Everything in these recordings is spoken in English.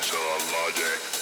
conventional logic.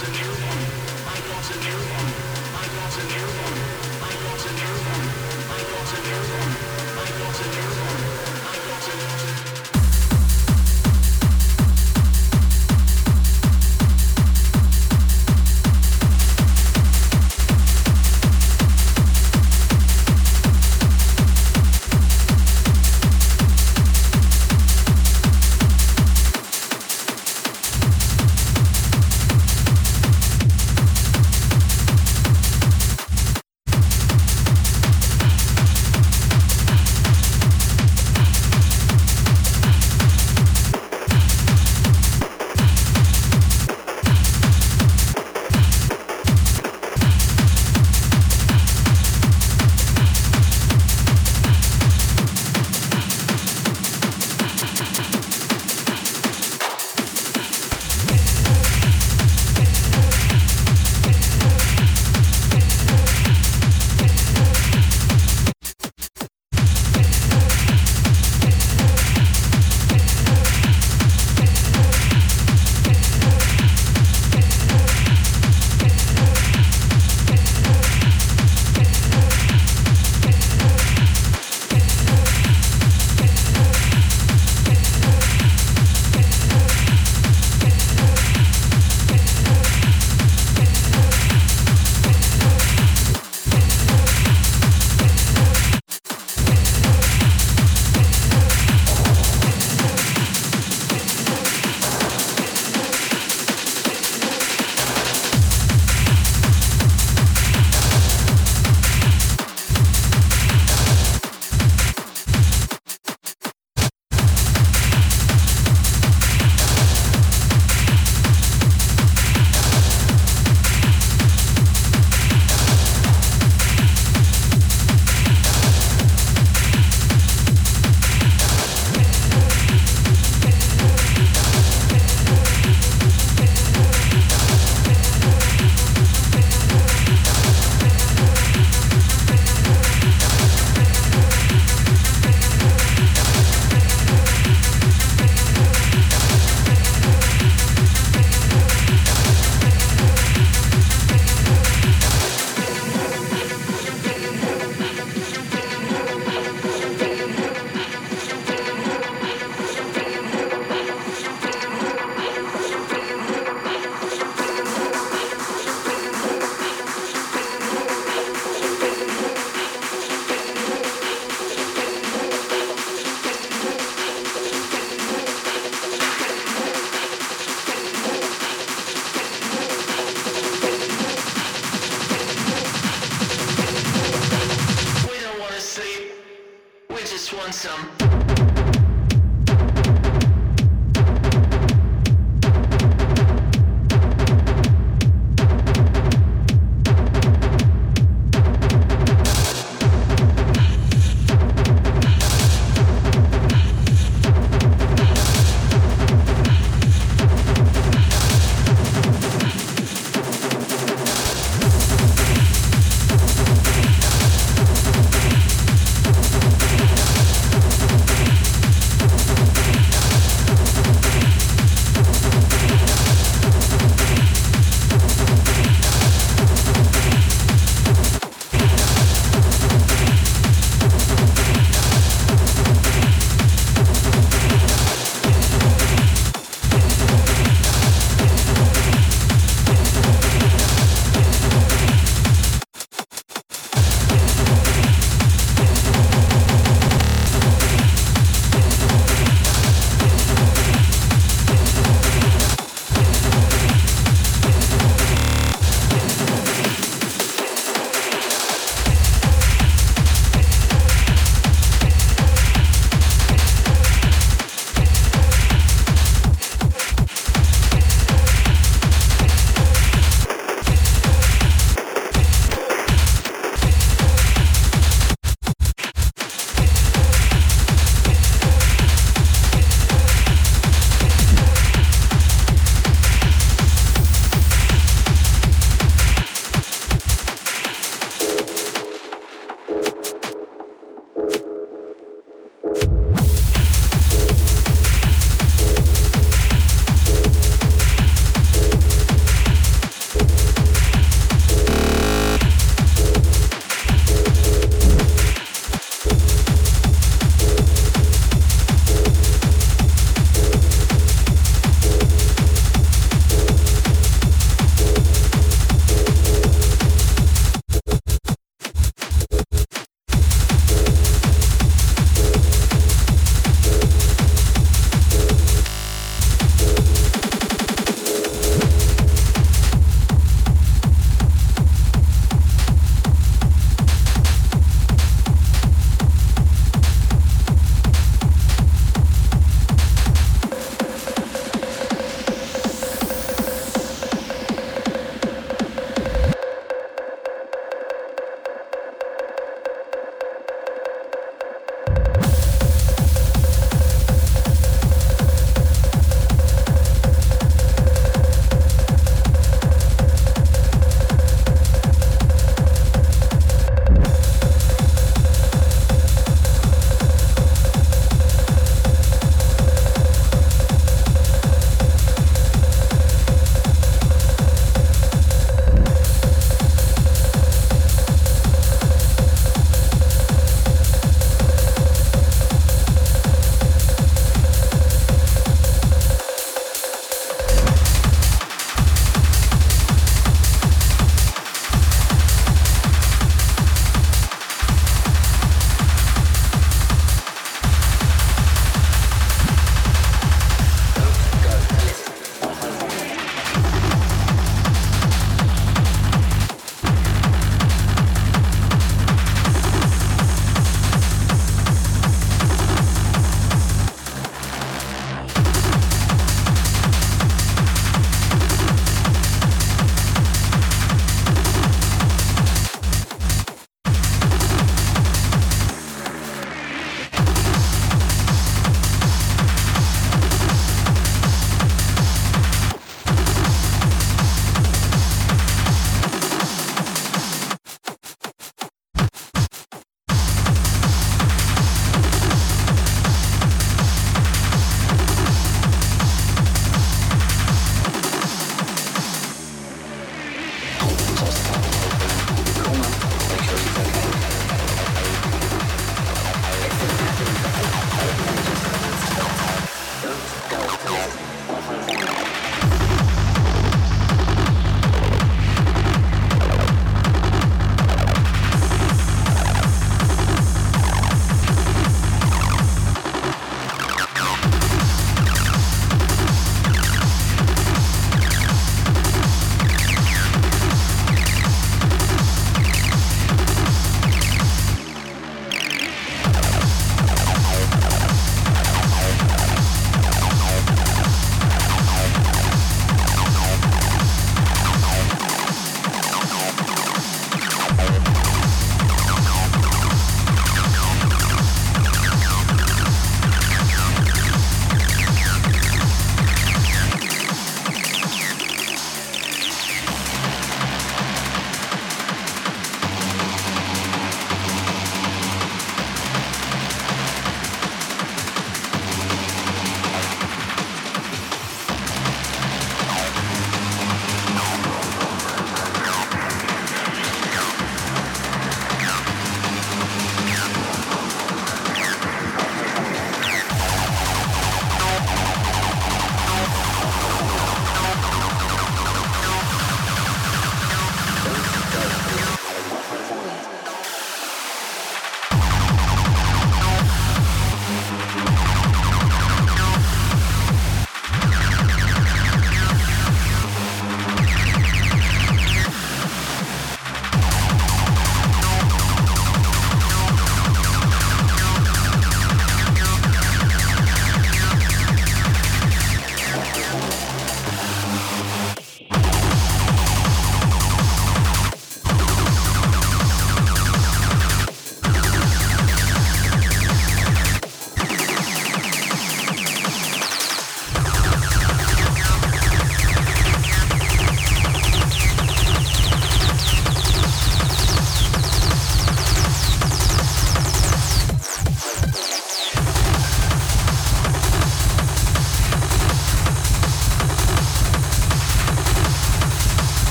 got an airborne. I got an airborne. I got an airborne.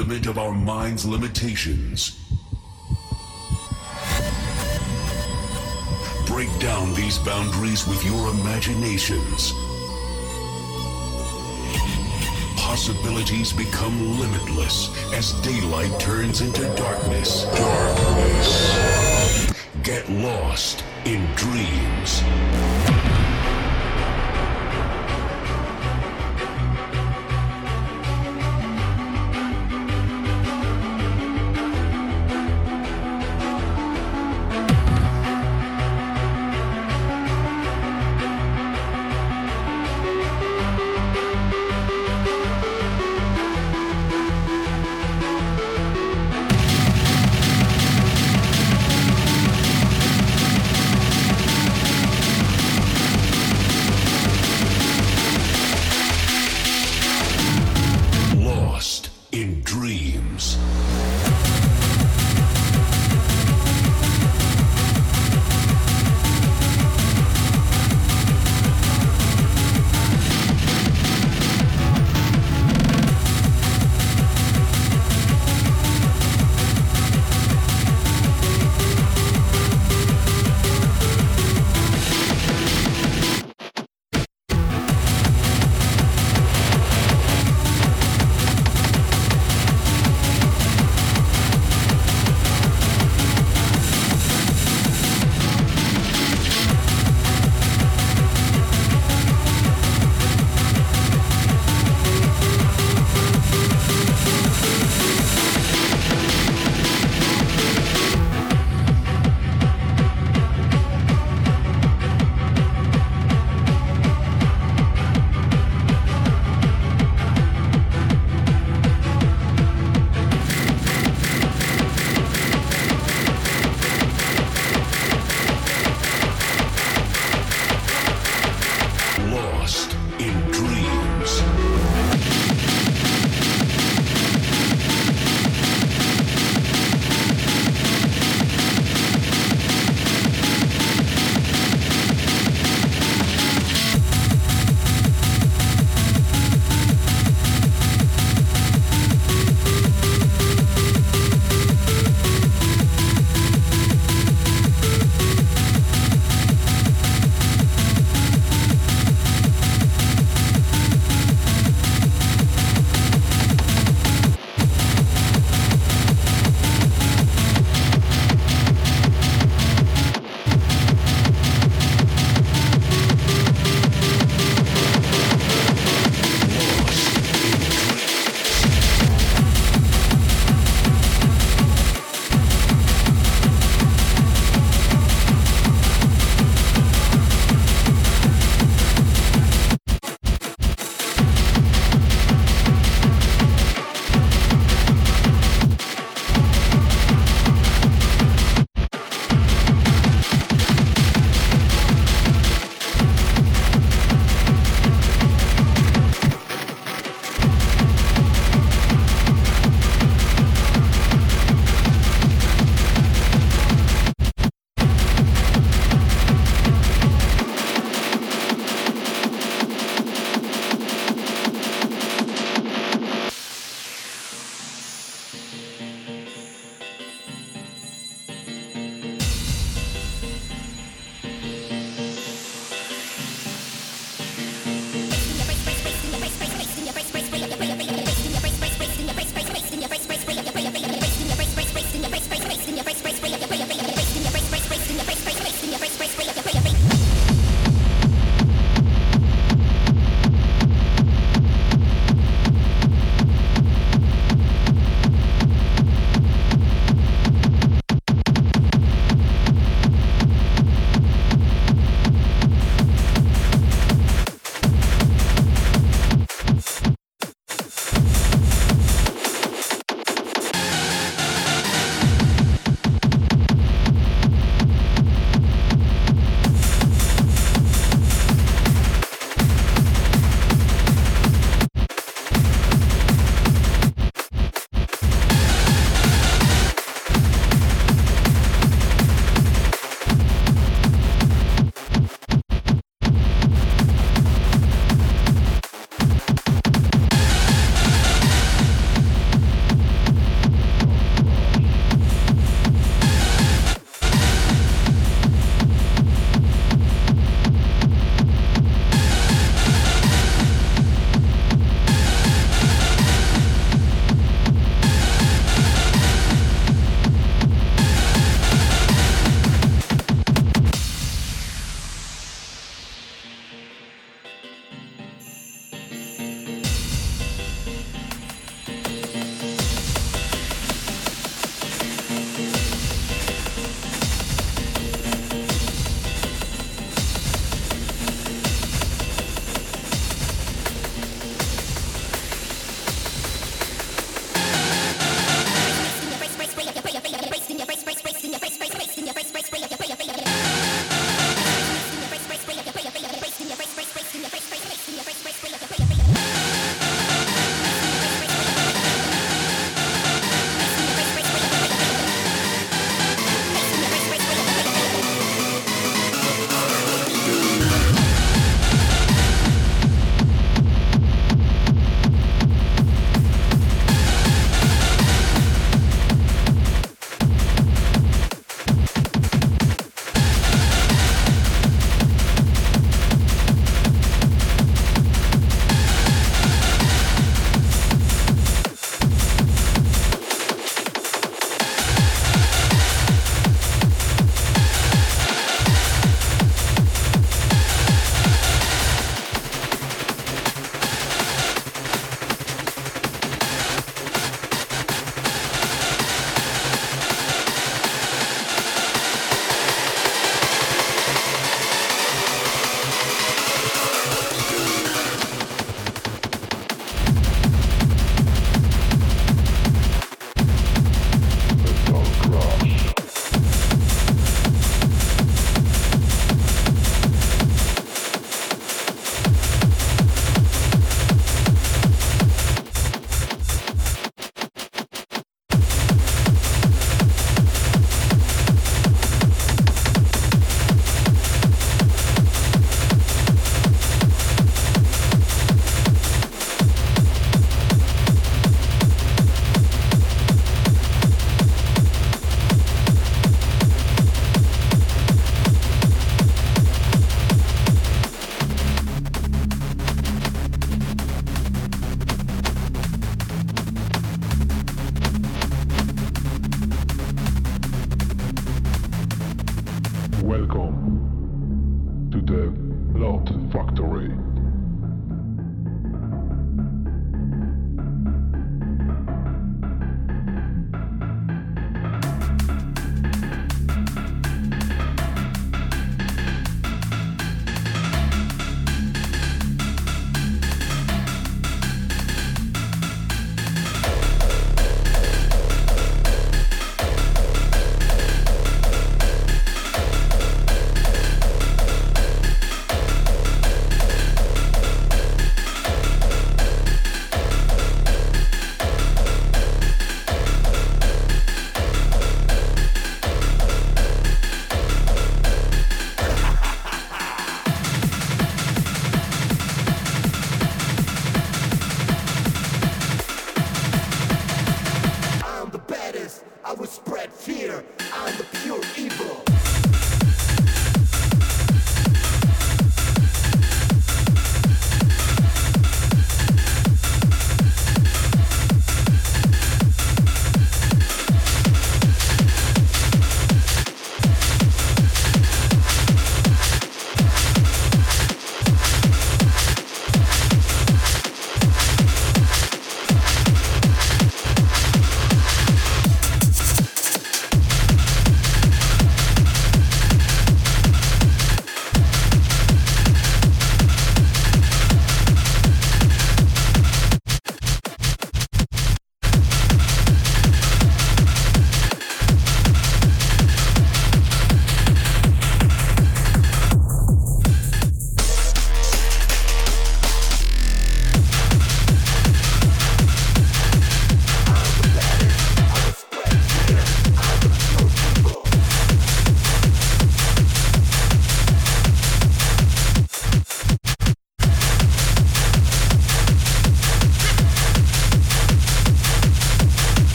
Fundament of our mind's limitations. Break down these boundaries with your imaginations. Possibilities become limitless as daylight turns into darkness. Darkness. Get lost in dreams.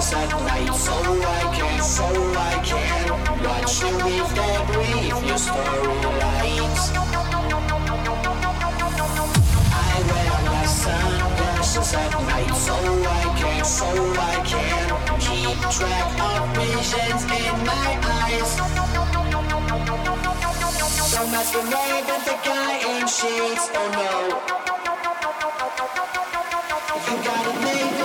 So I can, so I can watch you live and breathe your storylines. I wear my sunglasses at night so I can, so I can keep track of visions in my eyes. So masquerade with the guy in sheets, oh no. You gotta